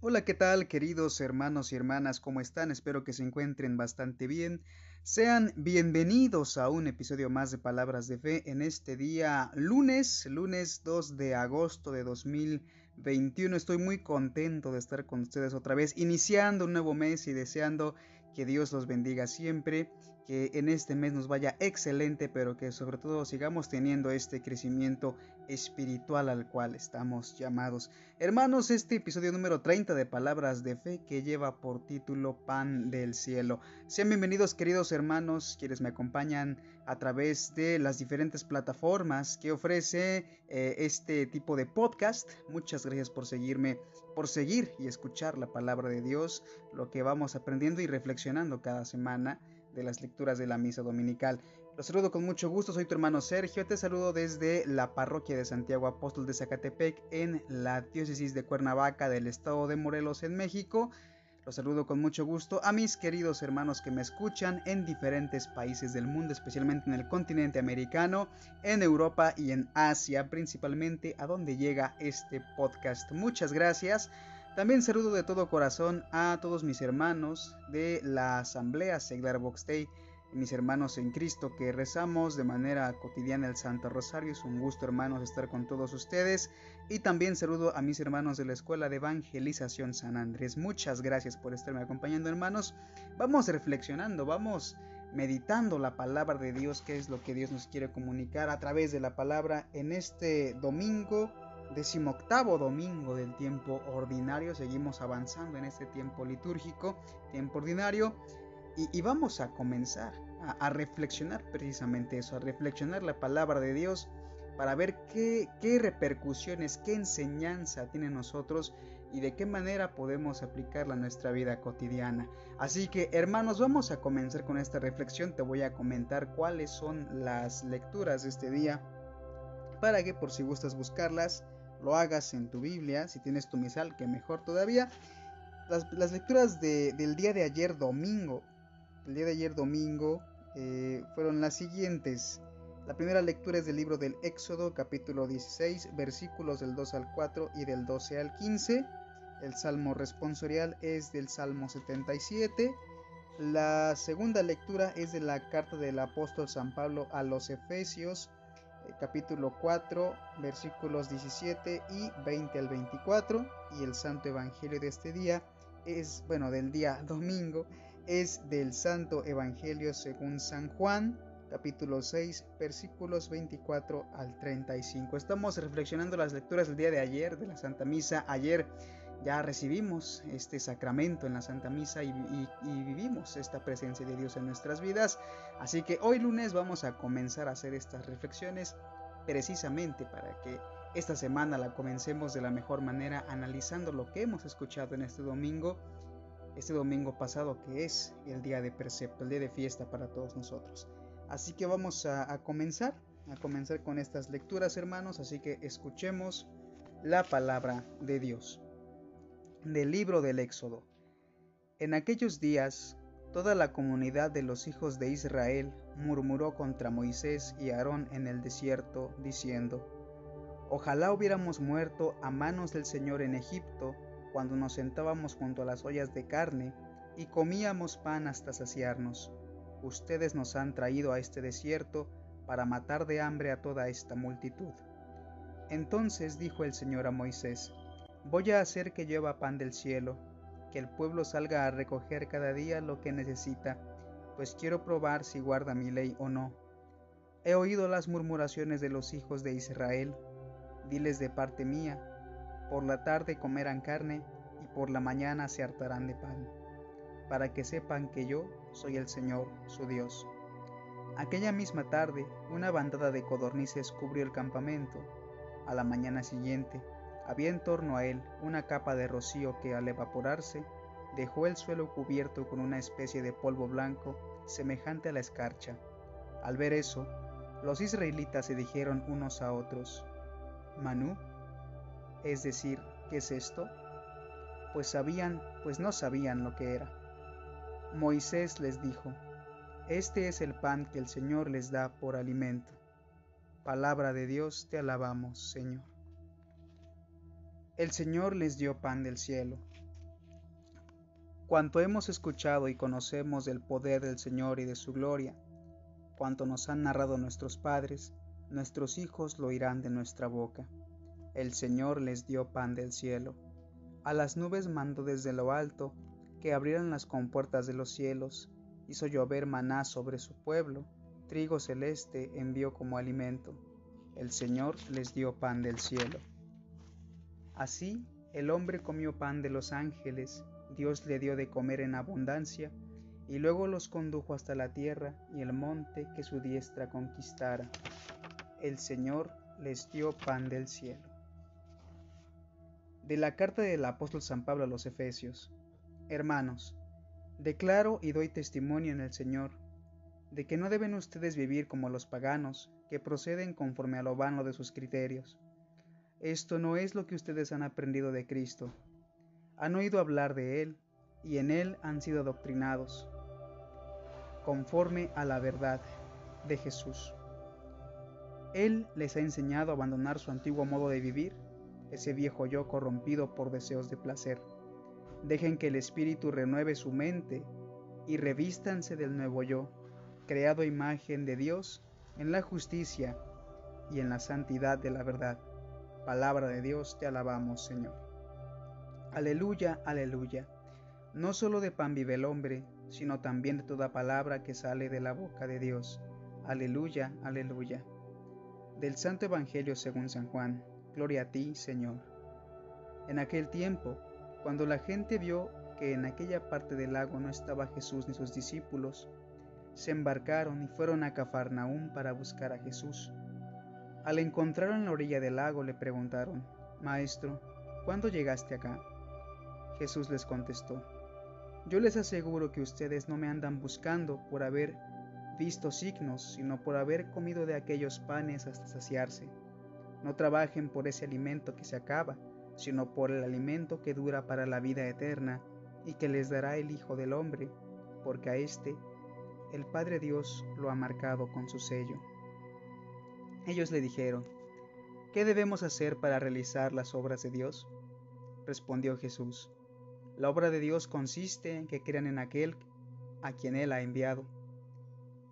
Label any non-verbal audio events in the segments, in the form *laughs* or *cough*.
Hola, ¿qué tal queridos hermanos y hermanas? ¿Cómo están? Espero que se encuentren bastante bien. Sean bienvenidos a un episodio más de Palabras de Fe en este día lunes, lunes 2 de agosto de 2021. Estoy muy contento de estar con ustedes otra vez, iniciando un nuevo mes y deseando que Dios los bendiga siempre, que en este mes nos vaya excelente, pero que sobre todo sigamos teniendo este crecimiento espiritual al cual estamos llamados. Hermanos, este episodio número 30 de Palabras de Fe que lleva por título Pan del Cielo. Sean bienvenidos queridos hermanos, quienes me acompañan a través de las diferentes plataformas que ofrece eh, este tipo de podcast. Muchas gracias por seguirme, por seguir y escuchar la palabra de Dios, lo que vamos aprendiendo y reflexionando cada semana de las lecturas de la misa dominical. Los saludo con mucho gusto, soy tu hermano Sergio, te saludo desde la parroquia de Santiago Apóstol de Zacatepec en la diócesis de Cuernavaca del estado de Morelos en México. Los saludo con mucho gusto a mis queridos hermanos que me escuchan en diferentes países del mundo, especialmente en el continente americano, en Europa y en Asia, principalmente a donde llega este podcast. Muchas gracias. También saludo de todo corazón a todos mis hermanos de la Asamblea Seglar Box Day, mis hermanos en Cristo que rezamos de manera cotidiana el Santo Rosario. Es un gusto, hermanos, estar con todos ustedes. Y también saludo a mis hermanos de la Escuela de Evangelización San Andrés. Muchas gracias por estarme acompañando, hermanos. Vamos reflexionando, vamos meditando la palabra de Dios, qué es lo que Dios nos quiere comunicar a través de la palabra en este domingo decimoctavo domingo del tiempo ordinario. Seguimos avanzando en este tiempo litúrgico, tiempo ordinario. Y, vamos a comenzar a, reflexionar precisamente eso, a reflexionar la palabra de Dios para ver qué, qué repercusiones, qué enseñanza tiene nosotros y de qué manera podemos aplicarla a nuestra vida cotidiana. Así que hermanos, vamos a comenzar con esta reflexión. Te voy a comentar cuáles son las lecturas de este día para que por si gustas buscarlas lo hagas en tu Biblia, si tienes tu misal, que mejor todavía. Las, lecturas del día de ayer domingo, el día de ayer domingo, eh, fueron las siguientes. La primera lectura es del libro del Éxodo, capítulo 16, versículos del 2 al 4 y del 12 al 15. El salmo responsorial es del Salmo 77. La segunda lectura es de la carta del apóstol San Pablo a los Efesios, capítulo 4, versículos 17 y 20 al 24. Y el santo evangelio de este día es, bueno, del día *laughs* domingo, es del santo evangelio según San Juan, capítulo 6, versículos 24 al 35. Estamos reflexionando las lecturas del día de ayer, de la Santa Misa. Ayer ya recibimos este sacramento en la Santa Misa y, vivimos esta presencia de Dios en nuestras vidas. Así que hoy lunes vamos a comenzar a hacer estas reflexiones precisamente para que esta semana la comencemos de la mejor manera analizando lo que hemos escuchado en este domingo, este domingo pasado que es el día de precepto, el día de fiesta para todos nosotros. Así que vamos a, a comenzar, a comenzar con estas lecturas hermanos, así que escuchemos la palabra de Dios del libro del Éxodo. En aquellos días, toda la comunidad de los hijos de Israel murmuró contra Moisés y Aarón en el desierto, diciendo, Ojalá hubiéramos muerto a manos del Señor en Egipto, cuando nos sentábamos junto a las ollas de carne y comíamos pan hasta saciarnos. Ustedes nos han traído a este desierto para matar de hambre a toda esta multitud. Entonces dijo el Señor a Moisés, Voy a hacer que llueva pan del cielo, que el pueblo salga a recoger cada día lo que necesita, pues quiero probar si guarda mi ley o no. He oído las murmuraciones de los hijos de Israel, diles de parte mía, por la tarde comerán carne y por la mañana se hartarán de pan, para que sepan que yo soy el Señor, su Dios. Aquella misma tarde, una bandada de codornices cubrió el campamento. A la mañana siguiente, había en torno a él una capa de rocío que al evaporarse dejó el suelo cubierto con una especie de polvo blanco semejante a la escarcha. Al ver eso, los israelitas se dijeron unos a otros, Manú, es decir, ¿qué es esto? Pues sabían, pues no sabían lo que era. Moisés les dijo, Este es el pan que el Señor les da por alimento. Palabra de Dios, te alabamos, Señor. El Señor les dio pan del cielo. cuanto hemos escuchado y conocemos del poder del Señor y de su gloria, cuanto nos han narrado nuestros padres, nuestros hijos lo oirán de nuestra boca. El Señor les dio pan del cielo. A las nubes mandó desde lo alto que abrieran las compuertas de los cielos, hizo llover maná sobre su pueblo, trigo celeste envió como alimento. El Señor les dio pan del cielo. Así el hombre comió pan de los ángeles, Dios le dio de comer en abundancia, y luego los condujo hasta la tierra y el monte que su diestra conquistara. El Señor les dio pan del cielo. De la carta del apóstol San Pablo a los Efesios. Hermanos, declaro y doy testimonio en el Señor de que no deben ustedes vivir como los paganos, que proceden conforme a lo vano de sus criterios. Esto no es lo que ustedes han aprendido de Cristo. Han oído hablar de Él y en Él han sido adoctrinados, conforme a la verdad de Jesús. Él les ha enseñado a abandonar su antiguo modo de vivir, ese viejo yo corrompido por deseos de placer. Dejen que el Espíritu renueve su mente y revístanse del nuevo yo, creado imagen de Dios en la justicia y en la santidad de la verdad. Palabra de Dios, te alabamos, Señor. Aleluya, aleluya. No solo de pan vive el hombre, sino también de toda palabra que sale de la boca de Dios. Aleluya, aleluya. Del Santo Evangelio según San Juan. Gloria a ti, Señor. En aquel tiempo, cuando la gente vio que en aquella parte del lago no estaba Jesús ni sus discípulos, se embarcaron y fueron a Cafarnaúm para buscar a Jesús. Al encontrarlo en la orilla del lago le preguntaron, Maestro, ¿cuándo llegaste acá? Jesús les contestó, Yo les aseguro que ustedes no me andan buscando por haber visto signos, sino por haber comido de aquellos panes hasta saciarse. No trabajen por ese alimento que se acaba, sino por el alimento que dura para la vida eterna y que les dará el Hijo del Hombre, porque a éste el Padre Dios lo ha marcado con su sello. Ellos le dijeron, ¿qué debemos hacer para realizar las obras de Dios? Respondió Jesús, la obra de Dios consiste en que crean en aquel a quien Él ha enviado.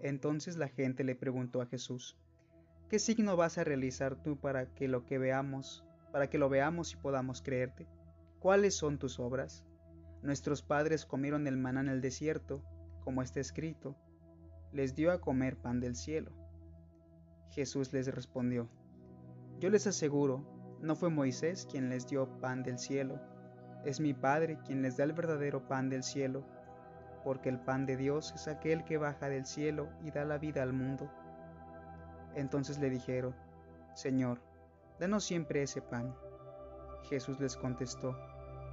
Entonces la gente le preguntó a Jesús, ¿qué signo vas a realizar tú para que lo que veamos, para que lo veamos y podamos creerte? ¿Cuáles son tus obras? Nuestros padres comieron el maná en el desierto, como está escrito, les dio a comer pan del cielo. Jesús les respondió, Yo les aseguro, no fue Moisés quien les dio pan del cielo, es mi Padre quien les da el verdadero pan del cielo, porque el pan de Dios es aquel que baja del cielo y da la vida al mundo. Entonces le dijeron, Señor, danos siempre ese pan. Jesús les contestó,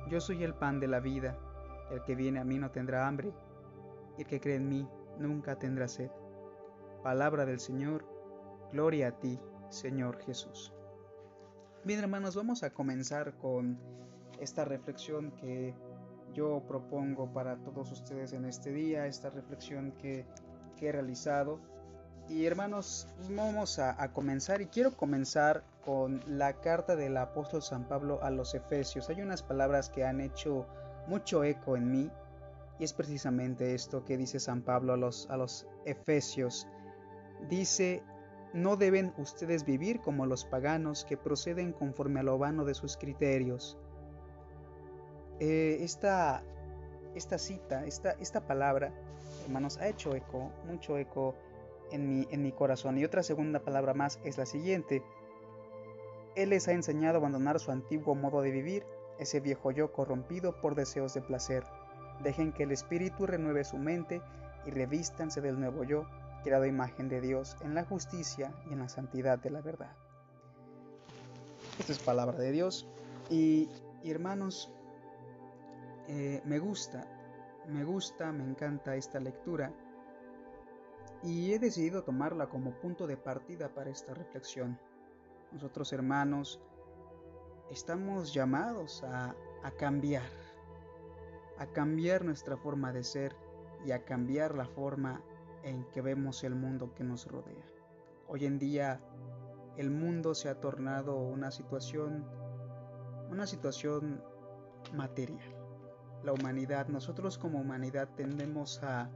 Yo soy el pan de la vida, el que viene a mí no tendrá hambre, y el que cree en mí nunca tendrá sed. Palabra del Señor, gloria a ti, Señor Jesús. Bien hermanos, vamos a comenzar con esta reflexión que yo propongo para todos ustedes en este día, esta reflexión que, he realizado. Y hermanos, vamos a, a, comenzar y quiero comenzar con la carta del apóstol San Pablo a los Efesios. Hay unas palabras que han hecho mucho eco en mí y es precisamente esto que dice San Pablo a los, a los Efesios. Dice, no deben ustedes vivir como los paganos que proceden conforme a lo vano de sus criterios. Eh, esta, esta, cita, esta, esta palabra, hermanos, ha hecho eco, mucho eco en mi, en mi corazón. Y otra segunda palabra más es la siguiente. Él les ha enseñado a abandonar su antiguo modo de vivir, ese viejo yo corrompido por deseos de placer Dejen que el Espíritu renueve su mente y revístanse del nuevo yo, creado imagen de Dios en la justicia y en la santidad de la verdad. Esta es palabra de Dios y, hermanos, eh, me gusta, me gusta, me encanta esta lectura y he decidido tomarla como punto de partida para esta reflexión. Nosotros hermanos estamos llamados a, a cambiar, a cambiar nuestra forma de ser y a cambiar la forma en que vemos el mundo que nos rodea. Hoy en día el mundo se ha tornado una situación una situación material. la humanidad. Nosotros como humanidad tendemos a,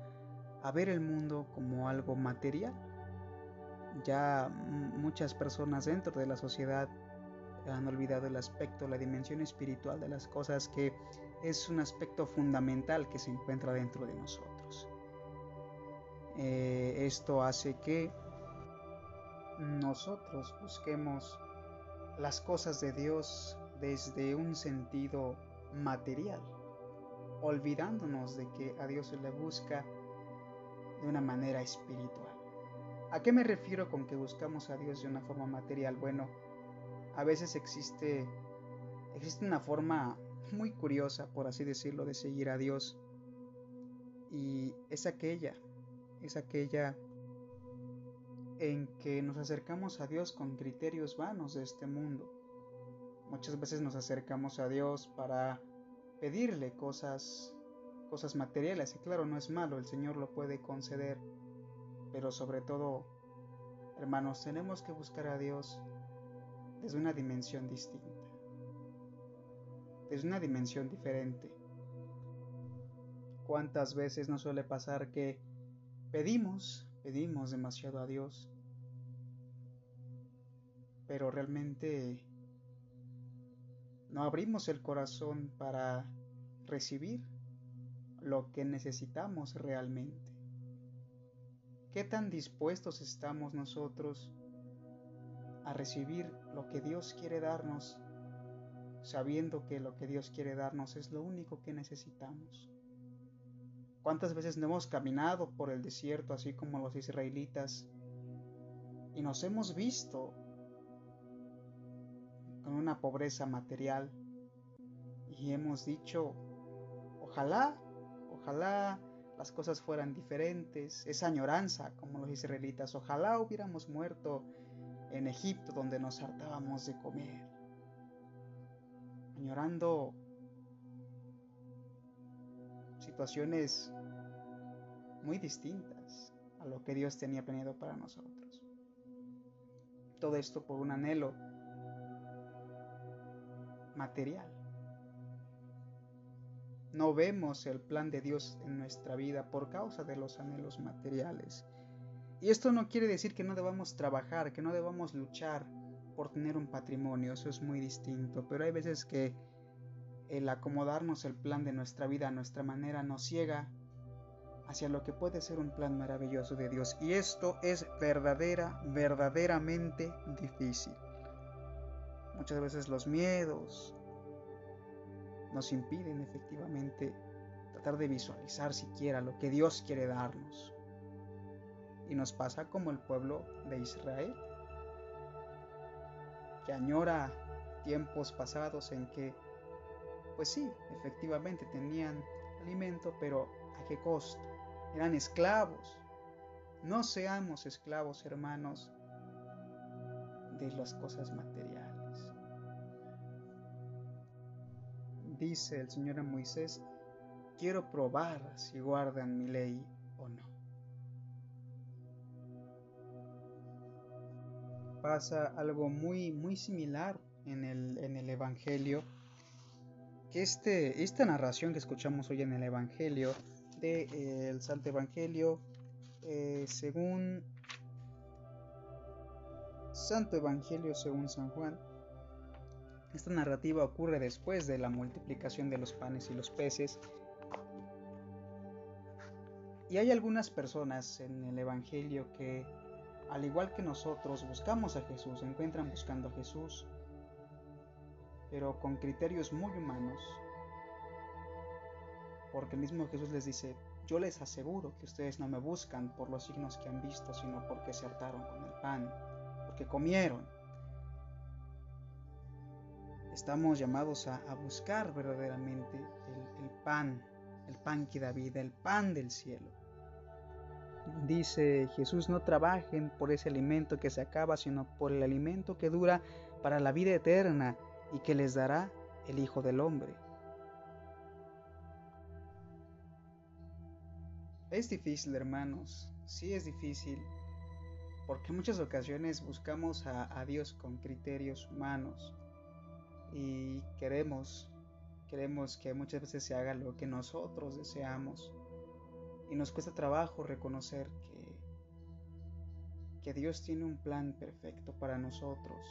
a ver el mundo como algo material. Ya muchas personas dentro de la sociedad han olvidado el aspecto, la dimensión espiritual de las cosas que es un aspecto fundamental que se encuentra dentro de nosotros. Eh, esto hace que nosotros busquemos las cosas de Dios desde un sentido material, olvidándonos de que a Dios se le busca de una manera espiritual. ¿A qué me refiero con que buscamos a Dios de una forma material? Bueno, a veces existe, existe una forma muy curiosa, por así decirlo, de seguir a Dios. Y es aquella, es aquella en que nos acercamos a Dios con criterios vanos de este mundo. Muchas veces nos acercamos a Dios para pedirle cosas, cosas materiales, y claro, no es malo, el Señor lo puede conceder, pero sobre todo, hermanos, tenemos que buscar a Dios desde una dimensión distinta, desde una dimensión diferente. ¿Cuántas veces nos suele pasar que pedimos pedimos demasiado a Dios, pero realmente no abrimos el corazón para recibir lo que necesitamos realmente. ¿Qué tan dispuestos estamos nosotros a recibir lo que Dios quiere darnos, sabiendo que lo que Dios quiere darnos es lo único que necesitamos? ¿Cuántas veces no hemos caminado por el desierto así como los israelitas y nos hemos visto con una pobreza material. Y hemos dicho, ojalá, ojalá las cosas fueran diferentes, esa añoranza como los israelitas, ojalá hubiéramos muerto en Egipto donde nos hartábamos de comer, añorando situaciones muy distintas a lo que Dios tenía planeado para nosotros. Todo esto por un anhelo material. No vemos el plan de Dios en nuestra vida por causa de los anhelos materiales. Y esto no quiere decir que no debamos trabajar, que no debamos luchar por tener un patrimonio, eso es muy distinto, pero hay veces que el acomodarnos el plan de nuestra vida a nuestra manera nos ciega hacia lo que puede ser un plan maravilloso de Dios. Y esto es verdadera, verdaderamente difícil. Muchas veces los miedos nos impiden efectivamente tratar de visualizar siquiera lo que Dios quiere darnos. Y nos pasa como el pueblo de Israel, que añora tiempos pasados en que, pues sí, efectivamente tenían alimento, pero ¿a qué costo? Eran esclavos. No seamos esclavos, hermanos, de las cosas materiales. Dice el Señor a Moisés, quiero probar si guardan mi ley o no. Pasa algo muy, muy similar en el, en el Evangelio, que este, esta narración que escuchamos hoy en el Evangelio de, eh, Santo Evangelio eh, según Santo Evangelio según San Juan. Esta narrativa ocurre después de la multiplicación de los panes y los peces. Y hay algunas personas en el Evangelio que, al igual que nosotros, buscamos a Jesús, encuentran buscando a Jesús, pero con criterios muy humanos, porque el mismo Jesús les dice, yo les aseguro que ustedes no me buscan por los signos que han visto, sino porque se hartaron con el pan, porque comieron. Estamos llamados a, buscar verdaderamente el, el pan, el pan que da vida, el pan del cielo. Dice Jesús, no trabajen por ese alimento que se acaba, sino por el alimento que dura para la vida eterna y que les dará el Hijo del Hombre. Es difícil, hermanos, sí es difícil, porque muchas ocasiones buscamos a, Dios con criterios humanos y queremos Queremos que muchas veces se haga lo que nosotros deseamos. Y nos cuesta trabajo reconocer que, que Dios tiene un plan perfecto para nosotros.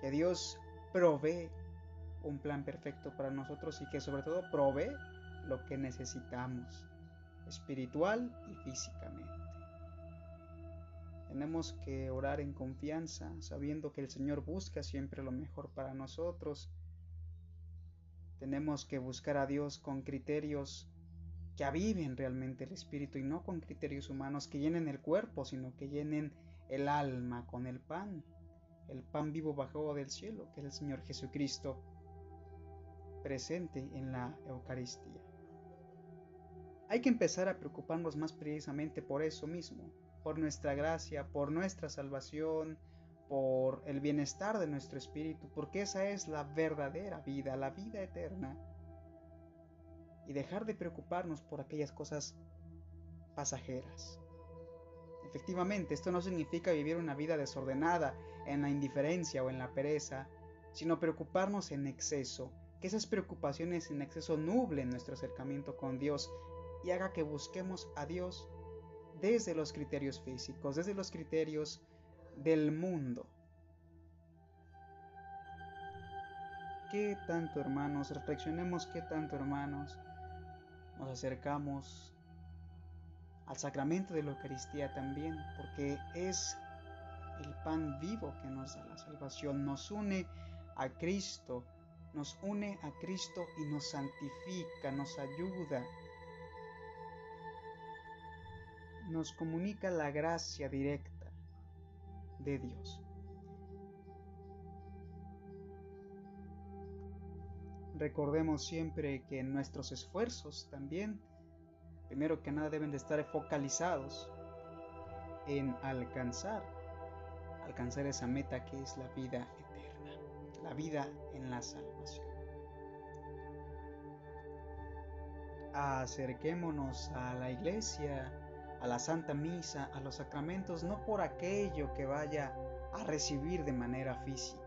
Que Dios provee un plan perfecto para nosotros y que sobre todo provee lo que necesitamos, espiritual y físicamente. Tenemos que orar en confianza, sabiendo que el Señor busca siempre lo mejor para nosotros. Tenemos que buscar a Dios con criterios que aviven realmente el espíritu y no con criterios humanos que llenen el cuerpo, sino que llenen el alma con el pan, el pan vivo bajo del cielo, que es el Señor Jesucristo presente en la Eucaristía. Hay que empezar a preocuparnos más precisamente por eso mismo, por nuestra gracia, por nuestra salvación, por el bienestar de nuestro espíritu, porque esa es la verdadera vida, la vida eterna. Y dejar de preocuparnos por aquellas cosas pasajeras. Efectivamente, esto no significa vivir una vida desordenada en la indiferencia o en la pereza, sino preocuparnos en exceso, que esas preocupaciones en exceso nublen nuestro acercamiento con Dios y haga que busquemos a Dios desde los criterios físicos, desde los criterios del mundo. ¿Qué tanto, hermanos? Reflexionemos qué tanto, hermanos, nos acercamos al sacramento de la Eucaristía también, porque es el pan vivo que nos da la salvación, nos une a Cristo, nos une a Cristo y nos santifica, nos ayuda nos comunica la gracia directa de Dios. Recordemos siempre que nuestros esfuerzos también, primero que nada, deben de estar focalizados en alcanzar, alcanzar esa meta que es la vida eterna, la vida en la salvación. Acerquémonos a la iglesia a la Santa Misa, a los sacramentos, no por aquello que vaya a recibir de manera física,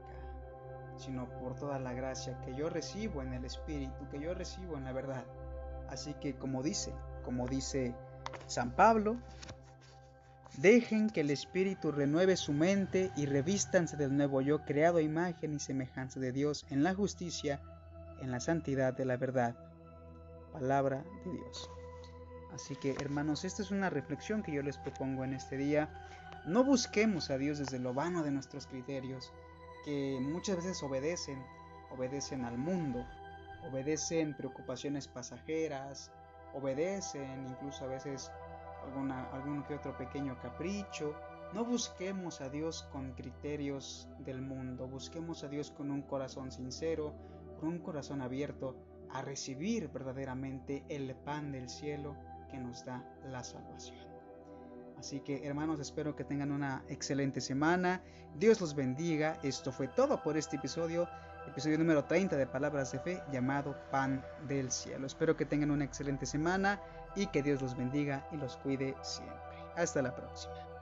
sino por toda la gracia que yo recibo en el Espíritu, que yo recibo en la verdad. Así que como dice, como dice San Pablo, dejen que el Espíritu renueve su mente y revístanse del nuevo yo creado a imagen y semejanza de Dios en la justicia, en la santidad de la verdad. Palabra de Dios. Así que hermanos, esta es una reflexión que yo les propongo en este día. No busquemos a Dios desde lo vano de nuestros criterios, que muchas veces obedecen, obedecen al mundo, obedecen preocupaciones pasajeras, obedecen incluso a veces algún que otro pequeño capricho. No busquemos a Dios con criterios del mundo, busquemos a Dios con un corazón sincero, con un corazón abierto a recibir verdaderamente el pan del cielo que nos da la salvación. Así que hermanos, espero que tengan una excelente semana. Dios los bendiga. Esto fue todo por este episodio, episodio número 30 de Palabras de Fe llamado Pan del Cielo. Espero que tengan una excelente semana y que Dios los bendiga y los cuide siempre. Hasta la próxima.